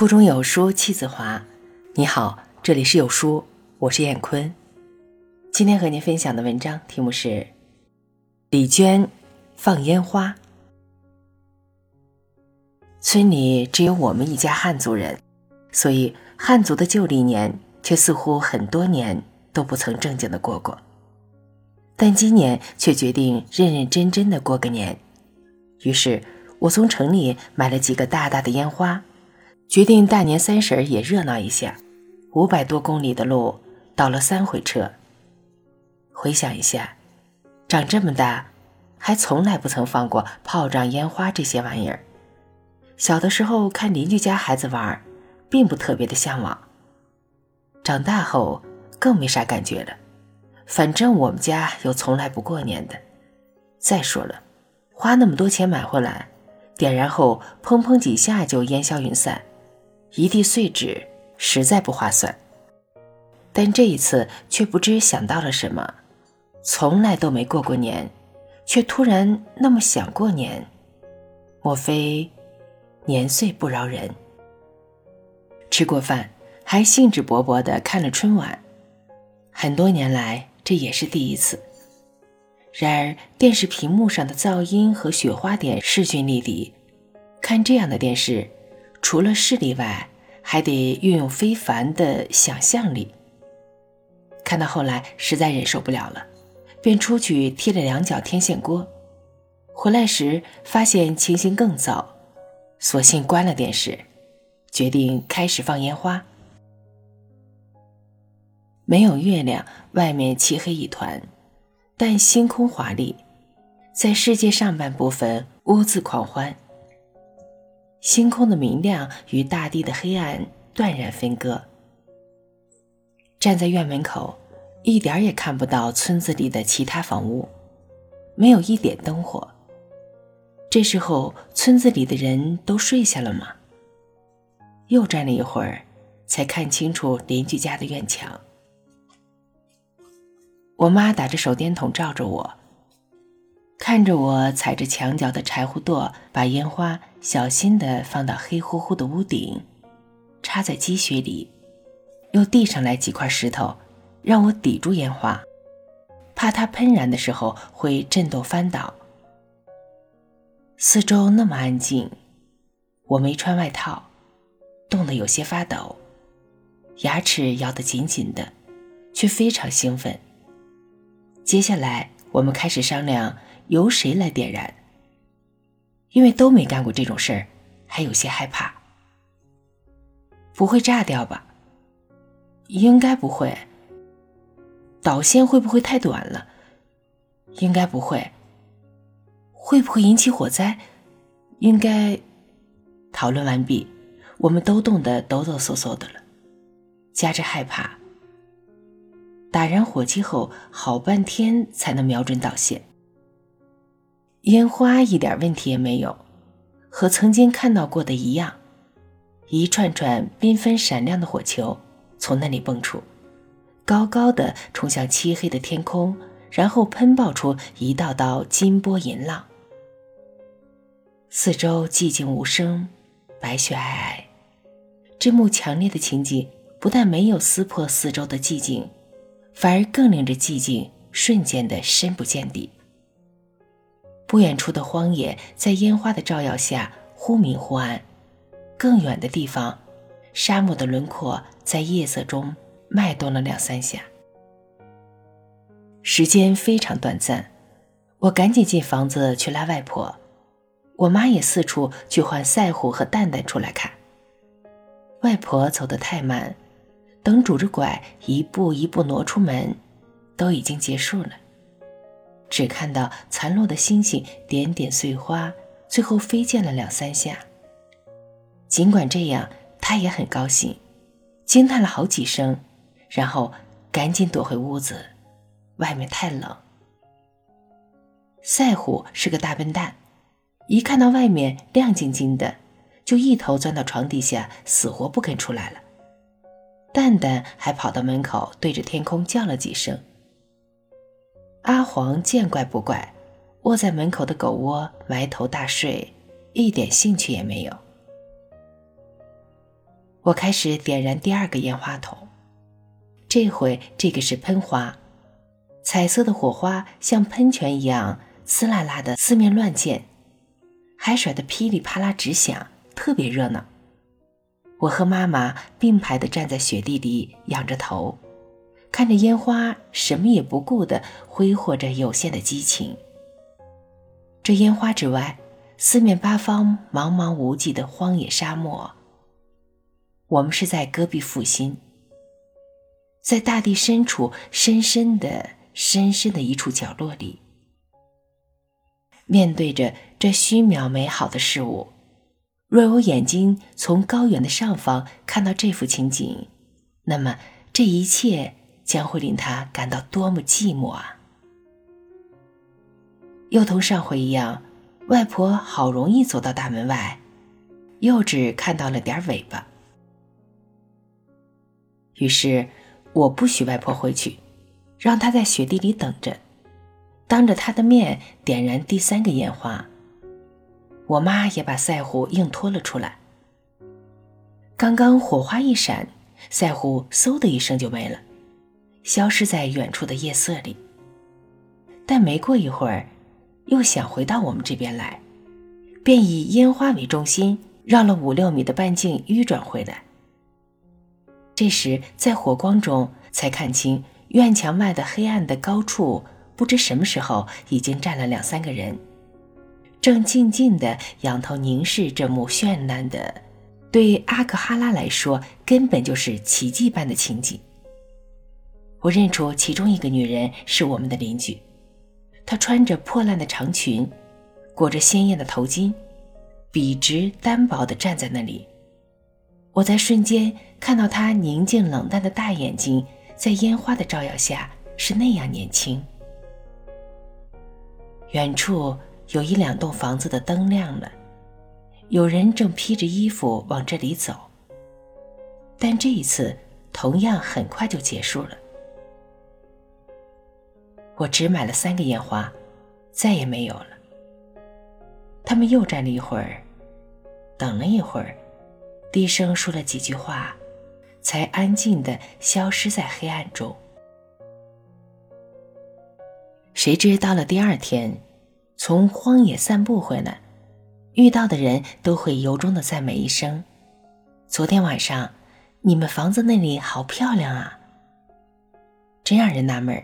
腹中有书气自华。你好，这里是有书，我是燕坤。今天和您分享的文章题目是：李娟放烟花。村里只有我们一家汉族人，所以汉族的旧历年却似乎很多年都不曾正经的过过。但今年却决定认认真真的过个年，于是我从城里买了几个大大的烟花，决定大年三十也热闹一下。五百多公里的路，倒了三回车。回想一下，长这么大，还从来不曾放过炮仗、烟花这些玩意儿。小的时候看邻居家孩子玩，并不特别的向往。长大后更没啥感觉了。反正我们家又从来不过年的。再说了，花那么多钱买回来，点燃后砰砰几下就烟消云散，一地碎纸，实在不划算。但这一次却不知想到了什么，从来都没过过年，却突然那么想过年。莫非年岁不饶人？吃过饭，还兴致勃勃地看了春晚。很多年来。这也是第一次。然而，电视屏幕上的噪音和雪花点势均力敌，看这样的电视，除了视力外，还得运用非凡的想象力。看到后来实在忍受不了了，便出去踢了两脚天线锅。回来时发现情形更糟，索性关了电视，决定开始放烟花。没有月亮，外面漆黑一团，但星空华丽，在世界上半部分兀自狂欢。星空的明亮与大地的黑暗断然分割。站在院门口，一点也看不到村子里的其他房屋，没有一点灯火。这时候，村子里的人都睡下了吗？又站了一会儿，才看清楚邻居家的院墙。我妈打着手电筒照着我，看着我踩着墙角的柴火垛，把烟花小心地放到黑乎乎的屋顶，插在积雪里，又递上来几块石头，让我抵住烟花，怕它喷燃的时候会震动翻倒。四周那么安静，我没穿外套，冻得有些发抖，牙齿咬得紧紧的，却非常兴奋。接下来，我们开始商量由谁来点燃，因为都没干过这种事儿，还有些害怕。不会炸掉吧？应该不会。导线会不会太短了？应该不会。会不会引起火灾？应该。讨论完毕，我们都冻得抖抖嗦嗦的了，夹着害怕。打燃火机后，好半天才能瞄准导线。烟花一点问题也没有，和曾经看到过的一样，一串串缤纷闪亮的火球从那里蹦出，高高的冲向漆黑的天空，然后喷爆出一道道金波银浪。四周寂静无声，白雪皑皑。这幕强烈的情景不但没有撕破四周的寂静。反而更令这寂静瞬间的深不见底。不远处的荒野在烟花的照耀下忽明忽暗，更远的地方，沙漠的轮廓在夜色中脉动了两三下。时间非常短暂，我赶紧进房子去拉外婆，我妈也四处去唤赛虎和蛋蛋出来看。外婆走得太慢。等拄着拐一步一步挪出门，都已经结束了。只看到残落的星星点点碎花，最后飞溅了两三下。尽管这样，他也很高兴，惊叹了好几声，然后赶紧躲回屋子，外面太冷。赛虎是个大笨蛋，一看到外面亮晶晶的，就一头钻到床底下，死活不肯出来了。蛋蛋还跑到门口，对着天空叫了几声。阿黄见怪不怪，窝在门口的狗窝埋头大睡，一点兴趣也没有。我开始点燃第二个烟花筒。这回这个是喷花，彩色的火花像喷泉一样呲啦啦的四面乱溅，还甩得噼里啪啦直响，特别热闹。我和妈妈并排地站在雪地里，仰着头，看着烟花，什么也不顾地挥霍着有限的激情。这烟花之外，四面八方茫茫无际的荒野沙漠。我们是在戈壁复兴，在大地深处深深的、深深的一处角落里，面对着这虚渺美好的事物。若有眼睛从高远的上方看到这幅情景，那么这一切将会令他感到多么寂寞啊！又同上回一样，外婆好容易走到大门外，又只看到了点尾巴。于是，我不许外婆回去，让她在雪地里等着，当着她的面点燃第三个烟花。我妈也把赛虎硬拖了出来。刚刚火花一闪，赛虎嗖的一声就没了，消失在远处的夜色里。但没过一会儿，又想回到我们这边来，便以烟花为中心，绕了五六米的半径迂转回来。这时，在火光中才看清院墙外的黑暗的高处，不知什么时候已经站了两三个人。正静静地仰头凝视这幕绚烂的，对阿克哈拉来说根本就是奇迹般的情景。我认出其中一个女人是我们的邻居，她穿着破烂的长裙，裹着鲜艳的头巾，笔直单薄地站在那里。我在瞬间看到她宁静冷淡的大眼睛，在烟花的照耀下是那样年轻。远处。有一两栋房子的灯亮了，有人正披着衣服往这里走。但这一次同样很快就结束了。我只买了三个烟花，再也没有了。他们又站了一会儿，等了一会儿，低声说了几句话，才安静的消失在黑暗中。谁知到了第二天。从荒野散步回来，遇到的人都会由衷的赞美一声：“昨天晚上，你们房子那里好漂亮啊！”真让人纳闷儿，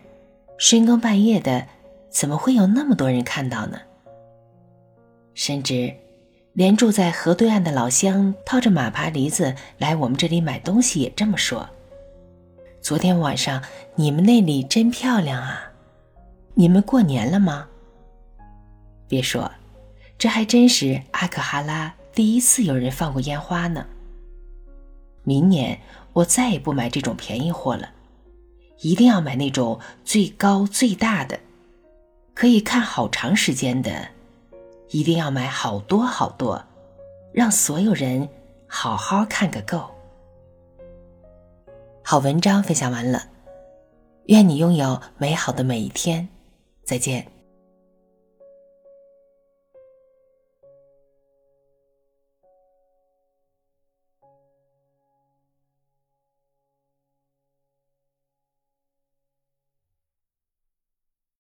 深更半夜的，怎么会有那么多人看到呢？甚至，连住在河对岸的老乡套着马爬犁子来我们这里买东西也这么说：“昨天晚上你们那里真漂亮啊！你们过年了吗？”别说，这还真是阿克哈拉第一次有人放过烟花呢。明年我再也不买这种便宜货了，一定要买那种最高最大的，可以看好长时间的，一定要买好多好多，让所有人好好看个够。好文章分享完了，愿你拥有美好的每一天，再见。